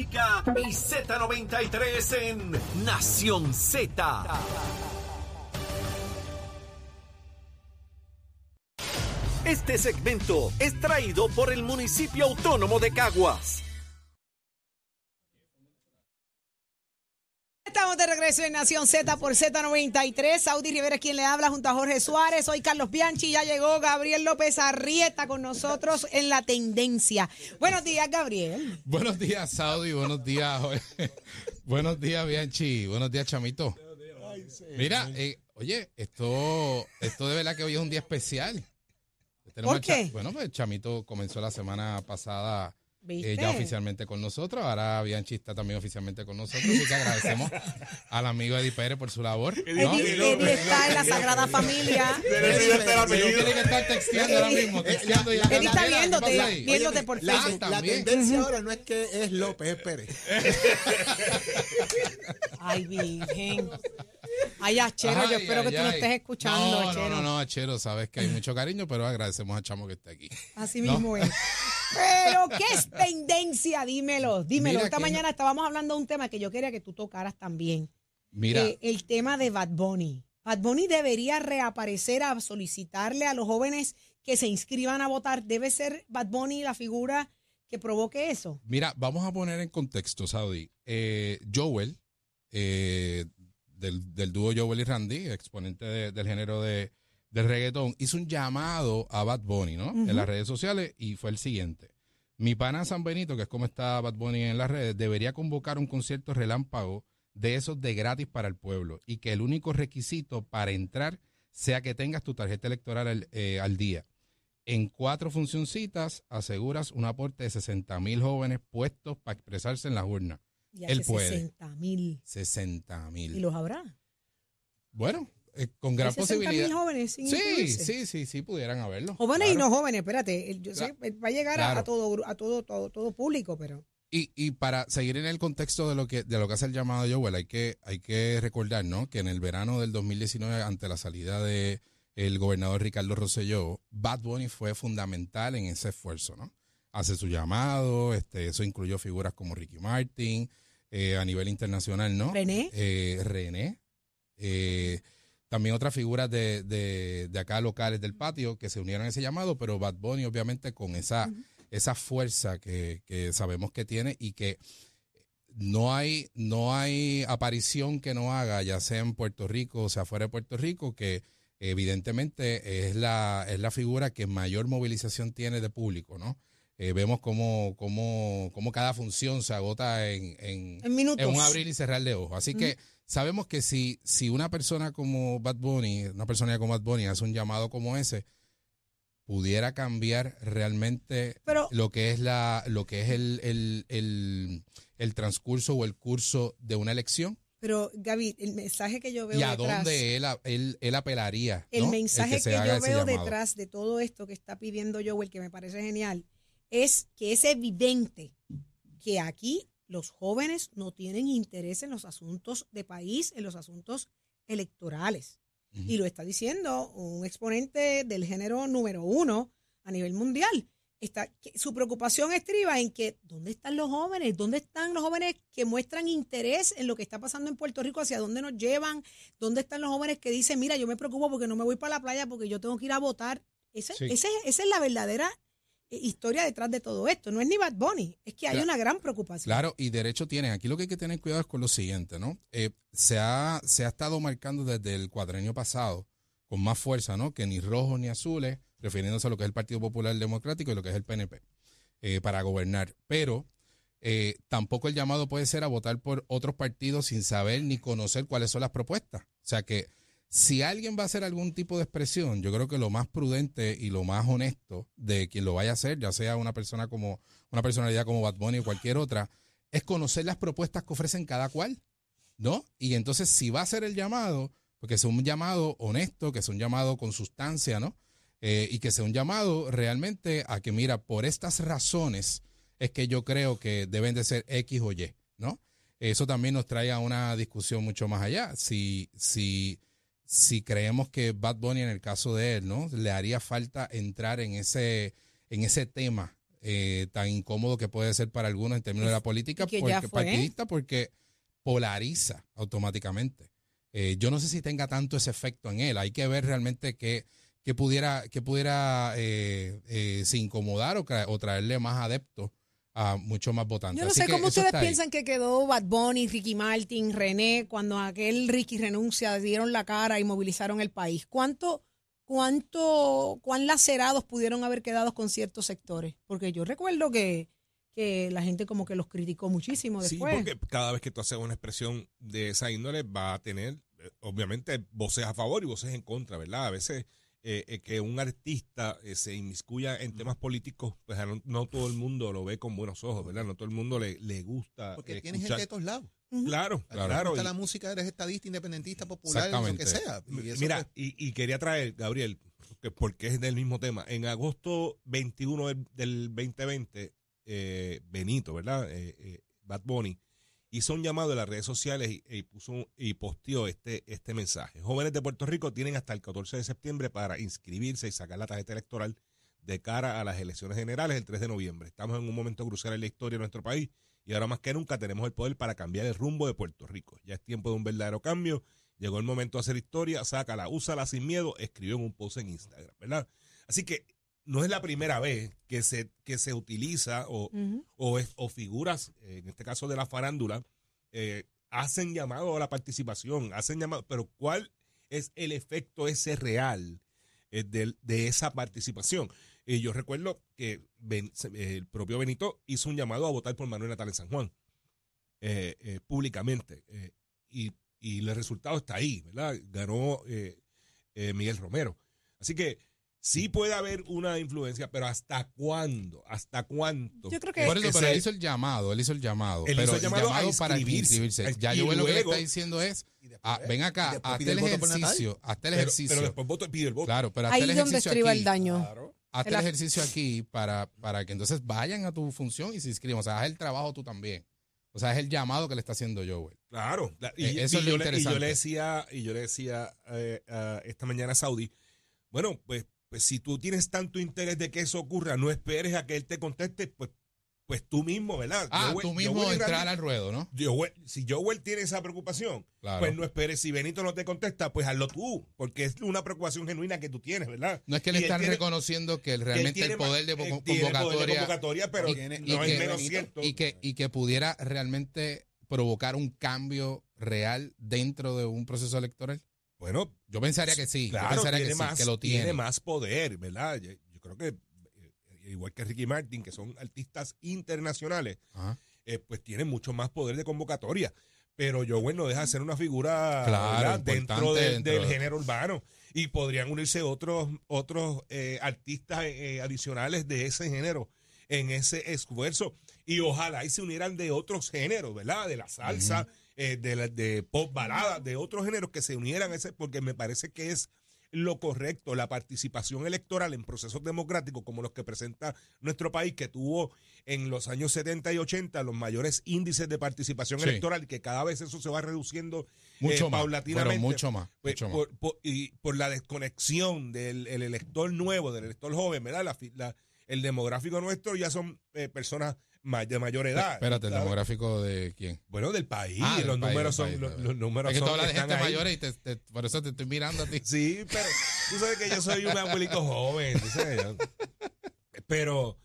y Z93 en Nación Z. Este segmento es traído por el municipio autónomo de Caguas. Estamos de regreso en Nación Z por Z93. Saudi Rivera es quien le habla junto a Jorge Suárez. Soy Carlos Bianchi. Ya llegó Gabriel López Arrieta con nosotros en la tendencia. Buenos días, Gabriel. Buenos días, Saudi. Buenos días, Jorge. Buenos días, Bianchi. Buenos días, Chamito. Mira, eh, oye, esto, esto de verdad que hoy es un día especial. Tenemos ¿Por qué? Bueno, pues Chamito comenzó la semana pasada ¿Viste? eh, ya oficialmente con nosotros. Ahora Bianchi está también oficialmente con nosotros. Así que agradecemos al amigo Eddie Pérez por su labor. ¿no? Eddie, Eddie está en la Sagrada Familia. Eddie tiene que estar texteando ahora mismo. Texteando y Eddie está ¿Qué viéndote, viéndote por la- Facebook. La también. tendencia ahora no es que es López, es Pérez. Ay, virgen. Ay, Achero, yo Ay, espero que ay, tú no ay. estés escuchando, no, Achero. No, no, no, Achero, sabes que hay mucho cariño, pero agradecemos a Chamo que esté aquí. Así ¿No? mismo es. Pero, ¿qué es tendencia? Dímelo, dímelo. Mira Esta que- mañana estábamos hablando de un tema que yo quería que tú tocaras también. Mira, Eh, el tema de Bad Bunny. Bad Bunny debería reaparecer a solicitarle a los jóvenes que se inscriban a votar. ¿Debe ser Bad Bunny la figura que provoque eso? mira, vamos a poner en contexto, Saudi. Eh, Joel, eh, del, del dúo Joel y Randy, exponente de- del género de, del reggaetón, hizo un llamado a Bad Bunny, ¿no? En las redes sociales y fue el siguiente. Mi pana San Benito, que es como está Bad Bunny en las redes, debería convocar un concierto relámpago de esos de gratis para el pueblo y que el único requisito para entrar sea que tengas tu tarjeta electoral al, eh, al día. En cuatro funcioncitas aseguras un aporte de 60 mil jóvenes puestos para expresarse en las urnas. Y Él puede. 60 mil. 60 ¿Y mil. los habrá? Bueno, eh, con gran Hay 60 posibilidad. jóvenes sin Sí, sí, sí, sí, pudieran haberlo. Jóvenes y no jóvenes, espérate. el- Yo sé, va a llegar a- todo, a todo, todo, todo público, pero. Y, y para seguir en el contexto de lo que de lo que hace el llamado Joel, hay que, hay que recordar ¿no? que en el verano del 2019, ante la salida de el gobernador Ricardo Rosselló, Bad Bunny fue fundamental en ese esfuerzo. ¿no? Hace su llamado, este, eso incluyó figuras como Ricky Martin, eh, a nivel internacional, ¿no? René. Eh, René. eh, también otras figuras de, de, de acá locales del patio que se unieron a ese llamado, pero Bad Bunny obviamente con esa, esa fuerza que, que sabemos que tiene y que no hay, no hay aparición que no haga, ya sea en Puerto Rico o sea fuera de Puerto Rico, que evidentemente es la, es la figura que mayor movilización tiene de público, ¿no? Eh, vemos cómo, cómo, cómo cada función se agota en, en, En un abrir y cerrar de ojos. Así que sabemos que si, si una persona como Bad Bunny, una persona como Bad Bunny hace un llamado como ese, pudiera cambiar realmente Pero- lo que es la, lo que es el, el, el, el transcurso o el curso de una elección Pero, Gaby, el mensaje que yo veo y a detrás. dónde él, él, él apelaría. El ¿no? mensaje que, se haga yo veo detrás de todo esto que está pidiendo Joel, que me parece genial, es que es evidente que aquí los jóvenes no tienen interés en los asuntos de país, en los asuntos electorales. Y lo está diciendo un exponente del género número uno a nivel mundial. Está, su preocupación estriba en que ¿dónde están los jóvenes? ¿Dónde están los jóvenes que muestran interés en lo que está pasando en Puerto Rico? ¿Hacia dónde nos llevan? ¿Dónde están los jóvenes que dicen, mira, yo me preocupo porque no me voy para la playa porque yo tengo que ir a votar? Ese, Sí. ese- esa es la verdadera historia detrás de todo esto. No es ni Bad Bunny, es que hay Claro. una gran preocupación. Claro, y derecho tienen. Aquí lo que hay que tener cuidado es con lo siguiente, ¿no? Eh, se, ha, se ha estado marcando desde el cuadrenio pasado con más fuerza, ¿no? Que ni rojos ni azules, refiriéndose a lo que es el Partido Popular Democrático y lo que es el PNP, eh, para gobernar. Pero eh, tampoco el llamado puede ser a votar por otros partidos sin saber ni conocer cuáles son las propuestas. O sea que si alguien va a hacer algún tipo de expresión, yo creo que lo más prudente y lo más honesto de quien lo vaya a hacer, ya sea una persona como una personalidad como Bad Bunny o cualquier otra, es conocer las propuestas que ofrecen cada cual, ¿no? Y entonces si va a hacer el llamado, porque sea un llamado honesto, que sea un llamado con sustancia, ¿no? Eh, y que sea un llamado realmente a que, mira, por estas razones es que yo creo que deben de ser X o Y, ¿no? Eso también nos trae a una discusión mucho más allá. Si, si, si creemos que Bad Bunny, en el caso de él, ¿no? Le haría falta entrar en ese, en ese tema eh, tan incómodo que puede ser para algunos en términos de la política, porque partidista, porque polariza automáticamente. Eh, yo no sé si tenga tanto ese efecto en él. Hay que ver realmente que pudiera, que pudiera eh, eh, se incomodar o, tra- o traerle más adeptos a muchos más votantes. Yo no Así sé que cómo ustedes piensan que quedó Bad Bunny, Ricky Martin, René, cuando aquel Ricky renuncia, dieron la cara y movilizaron el país. ¿Cuánto, cuánto, cuán lacerados pudieron haber quedado con ciertos sectores? Porque yo recuerdo que, que la gente como que los criticó muchísimo Sí, después. porque cada vez que tú haces una expresión de esa índole va a tener, eh, obviamente, voces a favor y voces en contra, ¿verdad? A veces eh, eh, que un artista eh, se inmiscuya en temas políticos, pues a no, no todo el mundo lo ve con buenos ojos, ¿verdad? No todo el mundo le, le gusta Porque eh, tienes gente escuchar. de todos lados. Ujú. Claro, te claro. gusta y- la música, eres estadista, independentista, popular, lo que Exactamente. sea. Y Mira, pues, y, y quería traer, Gabriel, que- porque es del mismo tema. En agosto 21 del, del 2020, eh, Benito, ¿verdad? Eh, eh, Bad Bunny hizo un llamado en las redes sociales y, puso y posteó este, este mensaje. Jóvenes de Puerto Rico tienen hasta el 14 de septiembre para inscribirse y sacar la tarjeta electoral de cara a las elecciones generales el 3 de noviembre. Estamos en un momento crucial en la historia de nuestro país y ahora más que nunca tenemos el poder para cambiar el rumbo de Puerto Rico. Ya es tiempo de un verdadero cambio. Llegó el momento de hacer historia, sácala, úsala sin miedo, escribió en un post en Instagram, ¿verdad? Así que no es la primera vez que se, que se utiliza o, o, es- o figuras, en este caso de la farándula, eh, hacen llamado a la participación, hacen llamado, pero ¿cuál es el efecto ese real eh, del- de, esa participación? Eh, yo recuerdo que Ben- el propio Benito hizo un llamado a votar por Manuel Natal en San Juan, eh, públicamente, y, y el resultado está ahí, ¿verdad? Ganó Miguel Romero. Así que sí puede haber una influencia, pero ¿hasta cuándo? ¿Hasta cuánto? Yo creo que- Por eso, pero él hizo el llamado, él hizo el llamado. Él pero hizo el llamado a para inscribirse. inscribirse. Ya Y yo veo lo que le luego- está diciendo es, ah, ven acá, hazte el ejercicio, hazte el ejercicio. pero después voto, pide el voto. Claro, pero hazte Ahí el es donde aquí. el daño. Claro. Hazte El ejercicio aquí para, para que entonces vayan a tu función y se inscriban. O sea, haz el trabajo tú también. O sea, es el llamado que le está haciendo Joel. Claro, la- y, Eh, eso y es lo yo le, y yo interesante. le decía, y yo le decía eh, esta mañana a Saudi, bueno, pues, pues si tú tienes tanto interés de que eso ocurra, no esperes a que él te conteste, pues, pues tú mismo, ¿verdad? Ah, Joel- tú mismo Joel entrar al ruedo, ¿no? Joel- si Joel tiene esa preocupación, Claro. pues no esperes. Si Benito no te contesta, pues hazlo tú, porque es una preocupación genuina que tú tienes, ¿verdad? No es que le están tiene- reconociendo que realmente el poder de ma- él convo- tiene poder de convocatoria convocatoria, pero y- tiene- y no que- es menos Benito, cierto. y que, y que pudiera realmente provocar un cambio real dentro de un proceso electoral. Bueno, Yo pensaría que sí, yo Claro, pensaría tiene, que sí, más, que lo tiene. más poder, ¿verdad? Yo, yo creo que, eh, igual que Ricky Martin, que son artistas internacionales, eh, pues tienen mucho más poder de convocatoria. Pero yo, bueno, deja de ser una figura Claro, dentro, del- dentro del de- género urbano. Y podrían unirse otros, otros eh, artistas eh, adicionales de ese género en ese esfuerzo. Y ojalá y se unieran de otros géneros, ¿verdad? De la salsa, eh, de, la- de pop balada, de otros géneros que se unieran a ese, porque me parece que es lo correcto, la participación electoral en procesos democráticos como los que presenta nuestro país, que tuvo en los años 70 y 80 los mayores índices de participación Sí. electoral, que cada vez eso se va reduciendo Mucho eh, más, paulatinamente. pero mucho más, Pues, mucho más. por, por- y por la desconexión del el elector nuevo, del elector joven, ¿verdad? La el demográfico nuestro ya son eh, personas de mayor edad. Espérate, el ¿sabes? demográfico de quién? Bueno, del país. Ah, los, números son, país, los, los números Es que tú son hablas de gente ahí. mayor y te- te- por eso te estoy mirando a ti. Sí, pero tú sabes que yo soy un abuelito joven. sabes, Pero,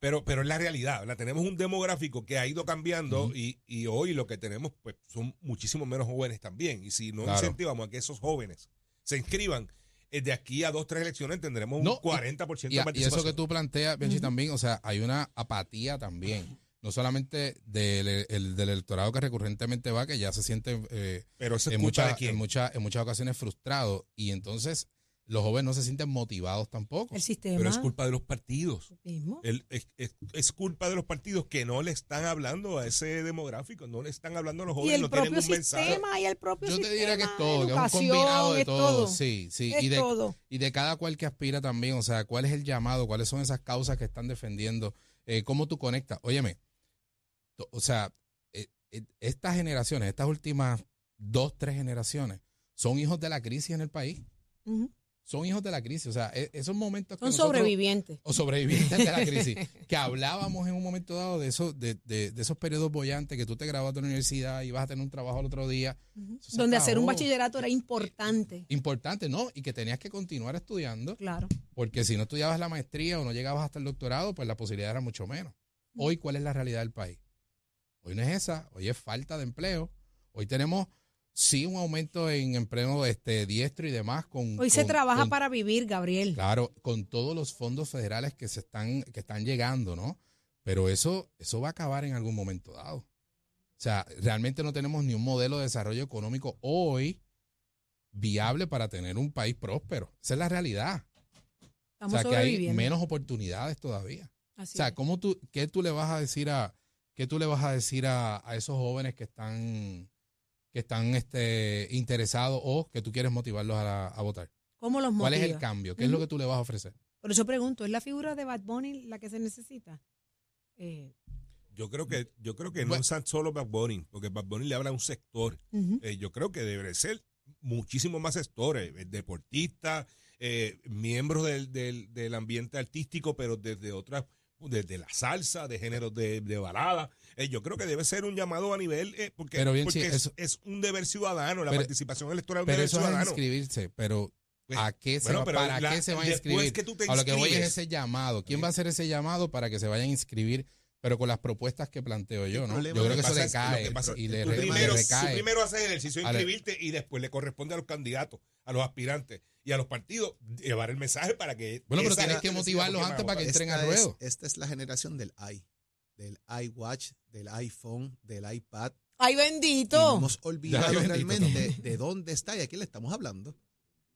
pero, pero es la realidad. ¿verdad? Tenemos un demográfico que ha ido cambiando y, y hoy lo que tenemos pues son muchísimo menos jóvenes también. Y si no Claro. incentivamos a que esos jóvenes se inscriban, de aquí a dos, tres elecciones tendremos un No, y- 40% Y, de a- y participación. eso que tú planteas, Benji, también, o sea, hay una apatía también. No solamente del, el- del electorado que recurrentemente va, que ya se siente eh, pero en, de quién. en, muchas, en muchas ocasiones frustrado. Y entonces los jóvenes no se sienten motivados tampoco. El sistema. Pero es culpa de los partidos. mismo. El- es, es- es culpa de los partidos que no le están hablando a ese demográfico, no le están hablando a los Y jóvenes, el no tienen un mensaje. sistema y el propio Yo te sistema. diría que es todo, que es un combinado de todo. Sí, sí. Y, de, todo. y de cada cual que aspira también, o sea, cuál es el llamado, cuáles son esas causas que están defendiendo, eh, cómo tú conectas. Óyeme, o sea, eh, eh, estas generaciones, estas últimas dos, tres generaciones, son hijos de la crisis en el país. Ujú. Son hijos de la crisis. O sea, e- esos momentos que Son nosotros- sobrevivientes. o sobrevivientes de la crisis, que hablábamos en un momento dado de esos, de, de- de esos periodos bollantes que tú te grabas de la universidad y vas a tener un trabajo al otro día. Donde hacer un bachillerato era importante. Importante, ¿no? Y que tenías que continuar estudiando, Claro. porque si no estudiabas la maestría o no llegabas hasta el doctorado, pues la posibilidad era mucho menos. Hoy, ¿cuál es la realidad del país? Hoy no es esa, hoy es falta de empleo. Hoy tenemos, sí, un aumento en empleo este, diestro y demás. Con, Hoy se con- trabaja con- para vivir, Gabriel. Claro, con todos los fondos federales que se están, que están llegando, ¿no? Pero eso, eso va a acabar en algún momento dado. O sea, realmente no tenemos ni un modelo de desarrollo económico hoy viable para tener un país próspero. Esa es la realidad. Estamos o sea, que hay menos oportunidades todavía. Así O sea. ¿cómo tú, ¿qué tú le vas a decir a, qué tú le vas a decir a, a esos jóvenes que están, que están este, interesados o que tú quieres motivarlos a, la- a votar? ¿Cómo los ¿Cuál es el cambio? ¿Qué es lo que tú le vas a ofrecer? Por eso pregunto, ¿es la figura de Bad Bunny la que se necesita? Eh, Yo creo que, yo creo que no es tan solo Bad Bunny, porque Bad Bunny le habla a un sector. Eh, yo creo que debe ser muchísimos más sectores, eh, deportistas, eh, miembros del, del, del ambiente artístico, pero desde otras, desde la salsa, de géneros de, de balada. Eh, yo creo que debe ser un llamado a nivel, eh, porque, Pero bien, porque sí, es, eso- es un deber ciudadano, la Pero- participación electoral es un Pero deber eso es ciudadano. inscribirse, pero Pues, ¿a qué se bueno, va, ¿para la- qué se van a inscribir? que tú te a lo que voy es ese llamado. ¿Quién va a hacer ese llamado para que se vayan a inscribir? Pero con las propuestas que planteo yo, ¿no? Yo creo que que eso que pasa- y le, Tú le primero, tú recae. primero haces el ejercicio de inscribirte y después le corresponde a los candidatos, a los aspirantes y a los partidos llevar el mensaje para que. Bueno, pero tienes que motivarlos antes para que entren al ruedo. esta es la generación del i, del iWatch, del iPhone, del iPad. ¡Ay, Y bendito! hemos olvidado realmente de dónde está y a quién le estamos hablando.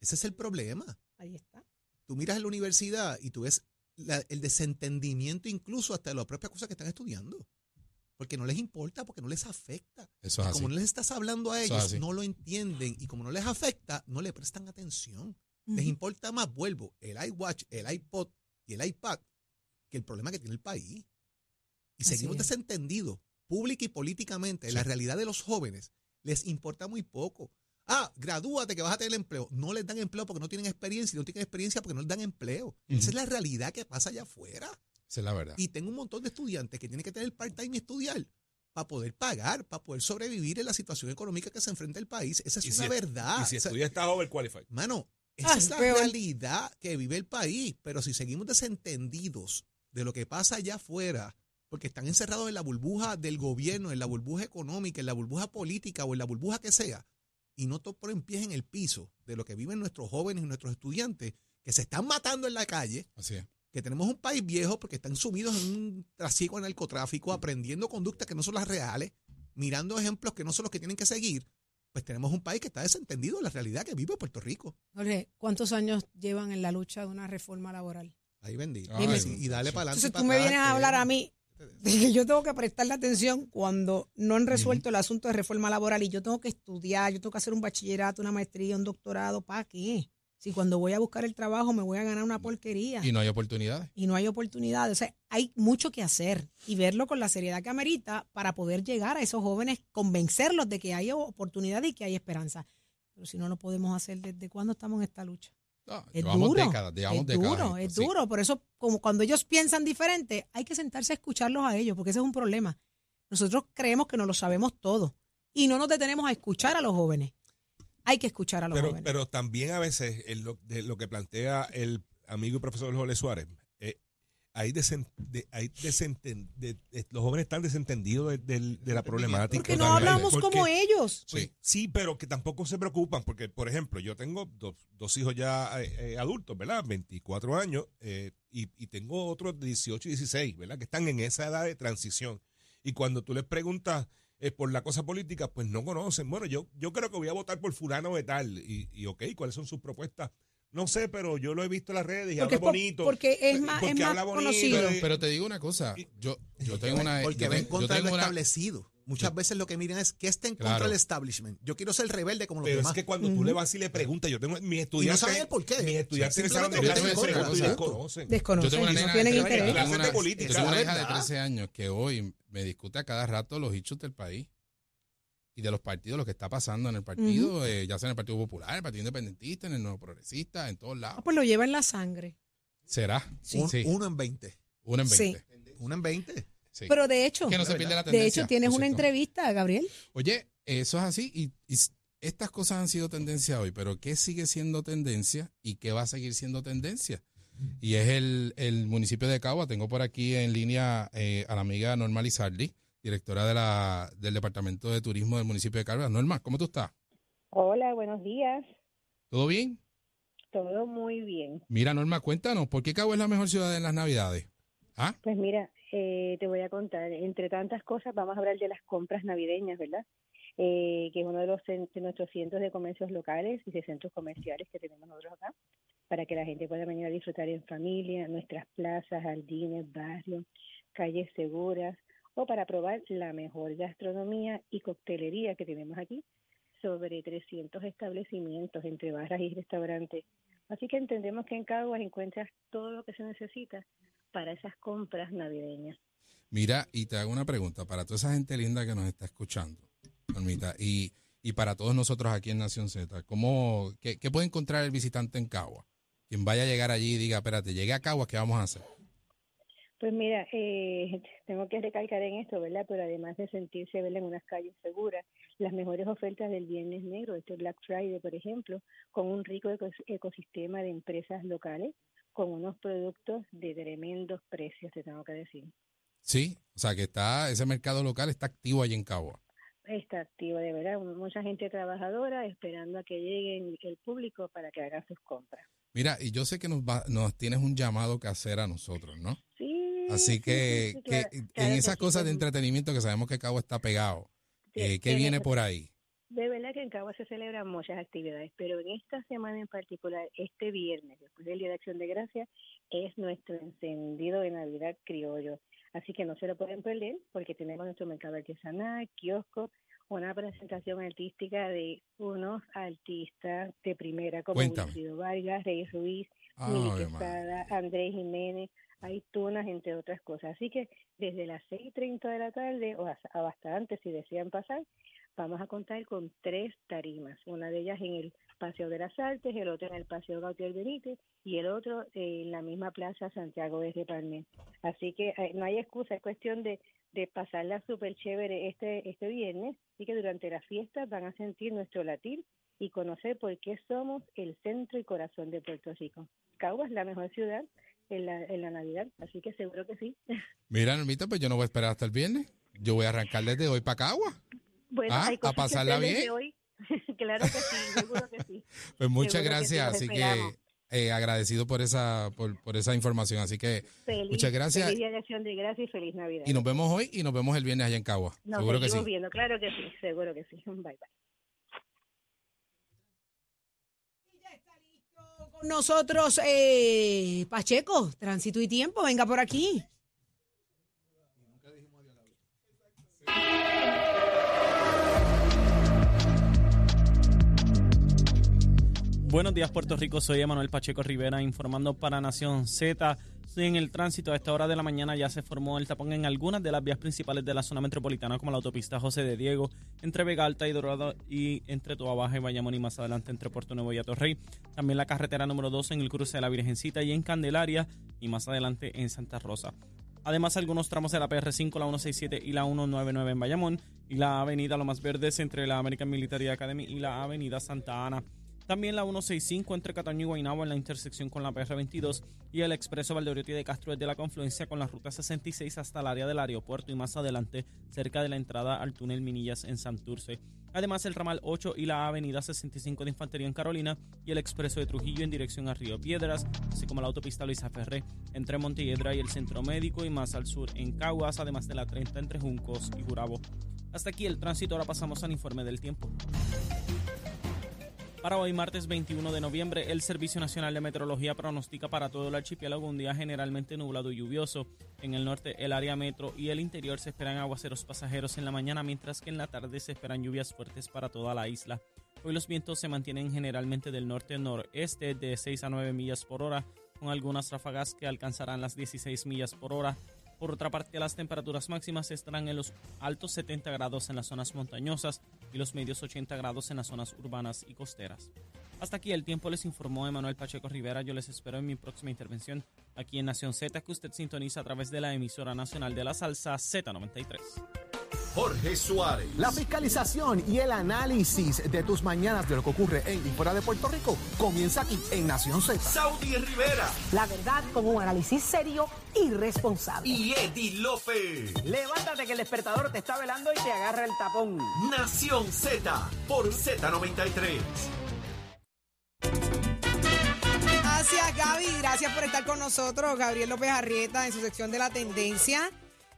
Ese es el problema. Ahí está. Tú miras en la universidad y tú ves la- el desentendimiento incluso hasta de las propias cosas que están estudiando. Porque no les importa, porque no les afecta. Eso es así. Como no les estás hablando a es ellos, no lo entienden. Y como no les afecta, no le prestan atención. Les importa más, vuelvo, el iWatch, el iPod y el iPad que el problema que tiene el país. Y Así seguimos es. desentendidos, pública y políticamente. Sí. La realidad de los jóvenes les importa muy poco. Ah, gradúate que vas a tener empleo. No les dan empleo porque no tienen experiencia y no tienen experiencia porque no les dan empleo. Esa es la realidad que pasa allá afuera. Esa es la verdad. Y tengo un montón de estudiantes que tienen que tener part-time y estudiar para poder pagar, para poder sobrevivir en la situación económica que se enfrenta el país. Esa es una si- verdad. Y si O sea, estudias está overqualified. Mano, esa Ah, es la peor. realidad que vive el país. Pero si seguimos desentendidos de lo que pasa allá afuera, porque están encerrados en la burbuja del gobierno, en la burbuja económica, en la burbuja política o en la burbuja que sea, y no to- ponen pies en el piso de lo que viven nuestros jóvenes y nuestros estudiantes, que se están matando en la calle, Así es. que tenemos un país viejo porque están sumidos en un trasiego de narcotráfico, aprendiendo conductas que no son las reales, mirando ejemplos que no son los que tienen que seguir, pues tenemos un país que está desentendido de la realidad que vive Puerto Rico. Jorge, ¿cuántos años llevan en la lucha de una reforma laboral? Ahí bendito. Ay, y dale sí. para adelante. Entonces tú me vienes a hablar a mí de que yo tengo que prestarle atención cuando no han resuelto el asunto de reforma laboral y yo tengo que estudiar, yo tengo que hacer un bachillerato, una maestría, un doctorado, ¿para qué? Si cuando voy a buscar el trabajo me voy a ganar una porquería Y no hay oportunidades. y no hay oportunidades. O sea, hay mucho que hacer y verlo con la seriedad que amerita para poder llegar a esos jóvenes, convencerlos de que hay oportunidad y que hay esperanza. Pero si no lo podemos hacer, ¿desde cuándo estamos en esta lucha? No, Es llevamos duro, décadas, es décadas. duro, es sí. duro. Por eso, como cuando ellos piensan diferente, hay que sentarse a escucharlos a ellos, porque ese es un problema. Nosotros creemos que no lo sabemos todo y no nos detenemos a escuchar a los jóvenes. Hay que escuchar a los Pero, jóvenes. pero también a veces lo, de lo que plantea el amigo y profesor Jorge Suárez, hay desen- de- hay desenten- de- de- los jóvenes están desentendidos de, del- de la problemática. porque no hablamos Porque- como ellos. Pues, Sí. sí, pero que tampoco se preocupan, porque, por ejemplo, yo tengo dos, dos hijos ya eh, eh, adultos, ¿verdad? 24 años, eh, y, y tengo otros de 18 y 16, ¿verdad? Que están en esa edad de transición. Y cuando tú les preguntas eh, por la cosa política, pues no conocen. Bueno, yo, yo creo que voy a votar por fulano de tal. Y, y ok, ¿cuáles son sus propuestas? No sé, pero yo lo he visto en las redes y Porque, habla es po- bonito. porque es más, Porque es más habla bonito, conocido. eh, Pero te digo una cosa, yo, yo tengo una... Porque va en contra de lo una- establecido. Muchas veces lo que miran es que está en contra Claro. del establishment. Yo quiero ser rebelde como los Pero es demás. que cuando tú le vas y le preguntas, yo tengo mis estudiantes. saben el por qué. Mis estudiantes en el de Simplemente clases porque me están en preguntan y contra. desconocen. Desconocen, Yo tengo una no nena, tienen de- interés. yo tengo una- de política. yo tengo una Esa es hija la de verdad. 13 años que hoy me discute a cada rato los issues del país. Y de los partidos, lo que está pasando en el partido, eh, ya sea en el Partido Popular, en el Partido Independentista, en el Nuevo Progresista, en todos lados. Ah, pues lo lleva en la sangre. ¿Será? Un- Sí. Uno en 20. Uno en Sí. 20. Uno en 20. Sí. Pero de hecho, que no se pierda la de hecho tienes por una entrevista, Gabriel. Oye, eso es así y, y estas cosas han sido tendencia hoy, pero ¿qué sigue siendo tendencia y qué va a seguir siendo tendencia? Y es el, el municipio de Cagua. Tengo por aquí en línea eh, a la amiga Norma Lizardi, directora de la, del Departamento de Turismo del municipio de Cagua. Norma, ¿cómo tú estás? Hola, buenos días. ¿Todo bien? Todo muy bien. Mira, Norma, cuéntanos, ¿por qué Cagua es la mejor ciudad en las Navidades? ¿Ah? Pues mira, eh, te voy a contar, entre tantas cosas, vamos a hablar de las compras navideñas, ¿verdad? Eh, que es uno de, los, de nuestros cientos de comercios locales y de centros comerciales que tenemos nosotros acá, para que la gente pueda venir a disfrutar en familia, nuestras plazas, jardines, barrios, calles seguras, o para probar la mejor gastronomía y coctelería que tenemos aquí, sobre 300 establecimientos entre barras y restaurantes. Así que entendemos que en Caguas encuentras todo lo que se necesita para esas compras navideñas. Mira, y te hago una pregunta para toda esa gente linda que nos está escuchando, Normita, y, y para todos nosotros aquí en Nación Z, ¿cómo, qué, puede encontrar el visitante en Cagua? Quien vaya a llegar allí y diga, espérate, llegué a Cagua, ¿qué vamos a hacer? Pues mira, eh, tengo que recalcar en esto, ¿verdad? Pero además de sentirse ¿verdad? en unas calles seguras, las mejores ofertas del Viernes Negro, este Black Friday, por ejemplo, con un rico ecos- ecosistema de empresas locales, con unos productos de tremendos precios, te tengo que decir. Sí, o sea que está, ese mercado local está activo allí en Cagua. Está activo, de verdad, mucha gente trabajadora esperando a que llegue el público para que hagan sus compras. Mira, y yo sé que nos, va, nos tienes un llamado que hacer a nosotros, ¿no? Sí. Así sí, que, sí, sí, que claro, en claro que esas sí, cosas de entretenimiento que sabemos que Cagua está pegado, eh, ¿qué viene por ahí? De verdad que en Cagua se celebran muchas actividades, pero en esta semana en particular, este viernes, después del Día de Acción de Gracias, es nuestro encendido de Navidad criollo. Así que no se lo pueden perder porque tenemos nuestro mercado artesanal, kiosco, una presentación artística de unos artistas de primera como Cuéntame. Wilfrido Vargas, Rey Ruiz, Mili. Quesada, Andrés Jiménez, hay tunas, entre otras cosas. Así que desde las 6.30 de la tarde o hasta, antes, si desean pasar, vamos a contar con tres tarimas. Una de ellas en el Paseo de las Artes, el otro en el Paseo Gautier Benítez y el otro en la misma Plaza Santiago de Palmé. Así que eh, no hay excusa, es cuestión de, de pasarla súper chévere este, este viernes. Así que durante la fiesta van a sentir nuestro latir y conocer por qué somos el centro y corazón de Puerto Rico. Caguas la mejor ciudad en la, en la Navidad, así que seguro que sí. Mira, Normita, pues yo no voy a esperar hasta el viernes. Yo voy a arrancar desde hoy para Cagua. Bueno, Ah, hay ¿a cosas que pasarla desde bien? hoy. claro que sí, seguro que sí. Pues muchas Seguro que sí, gracias, así que eh, agradecido por esa por, por esa información, así que Feliz, Muchas gracias. Feliz Día de Acción de Gracias y feliz Navidad. y nos vemos hoy y nos vemos el viernes allá en Cagua. Nos Seguro que sí. viendo, claro que sí, seguro que sí. Bye, bye. Nosotros, eh, Pacheco, tránsito y tiempo, venga por aquí. Buenos días Puerto Rico, soy Emanuel Pacheco Rivera informando para Nación Z. En el tránsito a esta hora de la mañana ya se formó el tapón en algunas de las vías principales de la zona metropolitana como la autopista José de Diego, entre Vega Alta y Dorado y entre Toa y Bayamón y más adelante entre Puerto Nuevo y Atorrey. También la carretera número 2 en el cruce de la Virgencita y en Candelaria y más adelante en Santa Rosa. Además, algunos tramos de la PR5, la 167 y la 199 en Bayamón y la avenida Lo Más Verdes entre la American Military Academy y la avenida Santa Ana. También la 165 entre Cataño y Guaynabo en la intersección con la PR22 y el expreso Valdeoriotti de Castro desde la confluencia con la ruta 66 hasta el área del aeropuerto y más adelante cerca de la entrada al túnel Minillas en Santurce. Además el ramal 8 y la avenida 65 de Infantería en Carolina y el expreso de Trujillo en dirección a Río Piedras, así como la autopista Luisa Ferré entre Montelledra y el Centro Médico y más al sur en Caguas, además de la 30 entre Juncos y Jurabo. Hasta aquí el tránsito, ahora pasamos al informe del tiempo. Para hoy, martes 21 de noviembre, el Servicio Nacional de Meteorología pronostica para todo el archipiélago un día generalmente nublado y lluvioso. En el norte, el área metro y el interior se esperan aguaceros pasajeros en la mañana, mientras que en la tarde se esperan lluvias fuertes para toda la isla. Hoy los vientos se mantienen generalmente del norte-noreste de 6 a 9 millas por hora, con algunas ráfagas que alcanzarán las 16 millas por hora. Por otra parte, las temperaturas máximas estarán en los altos 70 grados en las zonas montañosas, y los medios 80 grados en las zonas urbanas y costeras. Hasta aquí el tiempo les informó Emanuel Pacheco Rivera. Yo les espero en mi próxima intervención aquí en Nación Z, que usted sintoniza a través de la emisora nacional de la salsa Z93. Jorge Suárez. La fiscalización y el análisis de tus mañanas de lo que ocurre en y fuera de Puerto Rico comienza aquí en Nación Z. Saudi Rivera. La verdad con un análisis serio y responsable. Y Eddie Lofe. Levántate que el despertador te está velando y te agarra el tapón. Nación Z por Z93. Gracias, Gaby. Gracias por estar con nosotros. Gabriel López Arrieta en su sección de la tendencia.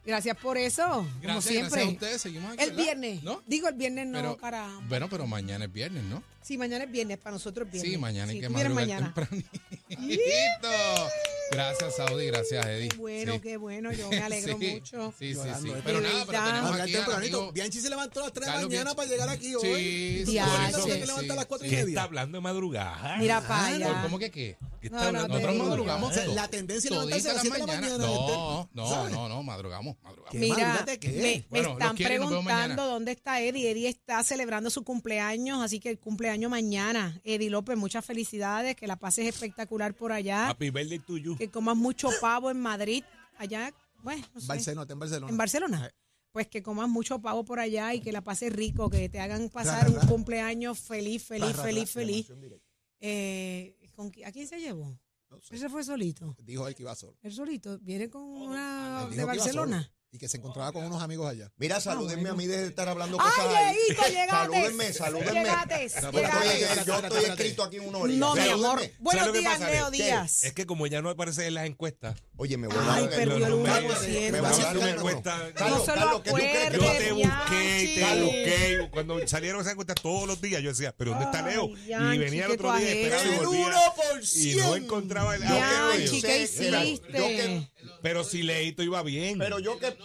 Gracias por eso. como Gracias, siempre. gracias a ustedes. Seguimos aquí, El ¿verdad? viernes. ¿No? Digo el viernes no, Pero, caramba. bueno, pero mañana es viernes, ¿no? Sí, mañana es viernes. Para nosotros es viernes. Sí, mañana hay Sí, que madrugar mañana. tempranito. Gracias, Saudi. Gracias, Eddie. Qué bueno, Sí. qué bueno. Yo me alegro Sí, mucho. Sí, sí, sí. Pero nada, pero verdad. tenemos Hablar aquí tempranito. amigo Bianchi se levantó a las 3 de la mañana Bianchi. para llegar aquí hoy. Sí, Ya, por sí. eso. Que levantar a las 4 y ¿Qué media. está hablando de madrugada? Mira para allá. ¿Cómo que qué? ¿Qué No, está no, Nosotros digo. madrugamos. O sea, todo. la tendencia es levantarse a las 7 de la mañana. No, no, no, no, madrugamos, madrugamos. ¿Qué Mira, qué? me, me Bueno, los están preguntando dónde está Eddie. Eddie está celebrando su cumpleaños, así que el cumpleaños mañana. Eddie López, muchas felicidades, que la pases espectacular por allá, Happy birthday to you. que comas mucho pavo en Madrid, allá, bueno, no sé, Barcelona, está en Barcelona. en Barcelona. Pues que comas mucho pavo por allá y que la pases rico, que te hagan pasar Ra, ra, un cumpleaños feliz, feliz, Ra, ra, feliz, ra, feliz. Eh, ¿con qui- ¿A quién se llevó? No sé. Él se fue solito. Dijo él que iba solo. Él solito. Viene con una Él dijo de que iba Barcelona. Y que se encontraba con unos amigos allá. Mira, salúdenme bueno. a mí de estar hablando cosas ¡Ay, ahí. Salúdenme, salúdenme. Llegaste. estoy, yo estoy escrito aquí en una orilla. No, mi Salúdenme. amor. Buenos días, Leo. Díaz. Es que como ya no aparece en las encuestas, Oye, me voy a Ay, dar perdió el me- voy a dar una encuesta. Carlos, No se lo Carlos, ¿qué tú crees que yo te busqué y te busqué. Cuando salieron esas encuestas todos los días, yo decía, ¿pero dónde está Leo? Y venía el otro día, esperaba y El volvía. 1%. Y no encontraba el sé ¿qué hiciste? Pero si Leito iba bien. Pero yo que.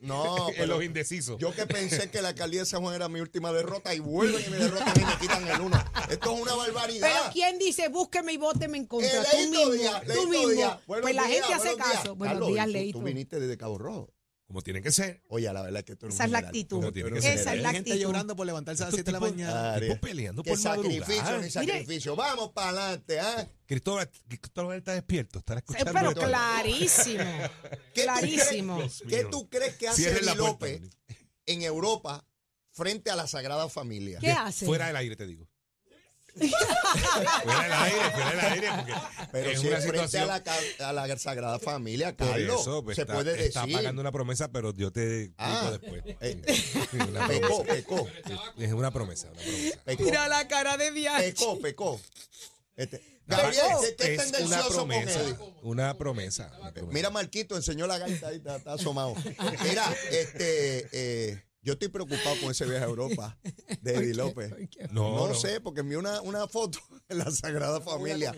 No, en pero los indecisos. yo que pensé que la alcaldía de San Juan era mi última derrota y vuelven y me derrotan y me quitan el uno. Esto es una barbaridad. Pero ¿quién dice búsqueme y vóteme en contra? Tú mismo. Tú mismo. Pues la gente hace caso. Buenos días, Leito. Tú viniste desde Cabo Rojo. Como tiene que ser. Oye, la verdad es que tú eres Esa es la actitud. Como tiene que Esa ser. es Hay la gente actitud. llorando por levantarse a las Estos 7 de la mañana. Tipo peleando por sacrificio ni sacrificio. Vamos para adelante, ¿ah? Cristóbal, Cristóbal está despierto, estará escuchando. Pero clarísimo. ¿Qué tú clarísimo. crees- ¿Qué tú crees que hace Eddie López en Europa frente a la Sagrada Familia? ¿Qué hace? Fuera del aire, te digo. Fuera del aire, fuera del aire. Porque Pero es si una es frente a situación. la, a la Sagrada Familia, Carlos, eso, pues, se está, puede está decir. pagando una promesa, pero yo te digo Ah, después. eh, Una pecó, pecó, Es una promesa, una promesa. pecó, Mira la cara de Bianchi. pecó, pecó. Este, Gabriel, ¿qué, qué es una promesa. Una promesa. una promesa. Mira, Marquito enseñó la gaita ahí, está, está asomado. Mira, este, eh, yo estoy preocupado con ese viaje a Europa de Eddie López. no, No, no. sé, porque envió una, una foto en la Sagrada Familia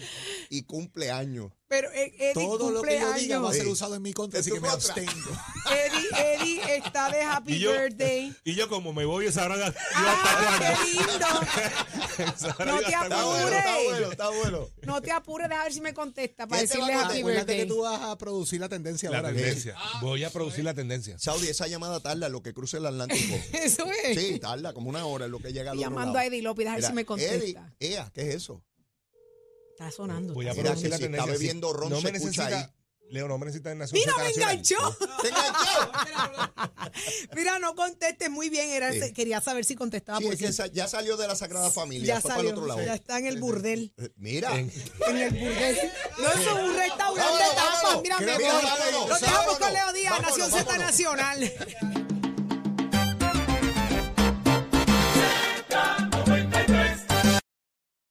y cumpleaños. Pero eh, Eddie Todo lo que yo diga va a ser usado en mi contra, ¿En así que me abstengo. Eddie, Eddie está de happy Y yo- birthday. Y yo, como me voy, esa hora ¡Ah, qué lindo! No te apures. está bueno, está bueno. No te apures, deja ver si me contesta para ¿Quién te va a decirle happy Acuérdate birthday. que tú vas a producir la tendencia La ahora. tendencia. Voy a producir la tendencia. Saudi, esa llamada tarda en lo que cruce el Atlántico. Eso es. Sí, tarda como una hora en lo que llega al llamando lado. a Eddie López, a ver si me contesta. Eddie, Ea, ¿qué es eso? Está sonando. Voy a Mira, que la si está bebiendo ron, no se me necesita, ahí. Leo, no me necesita en Nación Mira, me enganchó. ¿Te enganchó? Mira, no contestes muy bien. Era, Sí. Quería saber si contestaba. Sí, es porque que sa- ya salió de la Sagrada Familia, ya fue para el salió. otro lado. Ya está en el burdel. Eh, Mira, En el burdel. No, eso es un restaurante de tapas. Mira, me voy. Lo dejamos con Leo Díaz, vámonos, Nación Z vámonos. Nacional.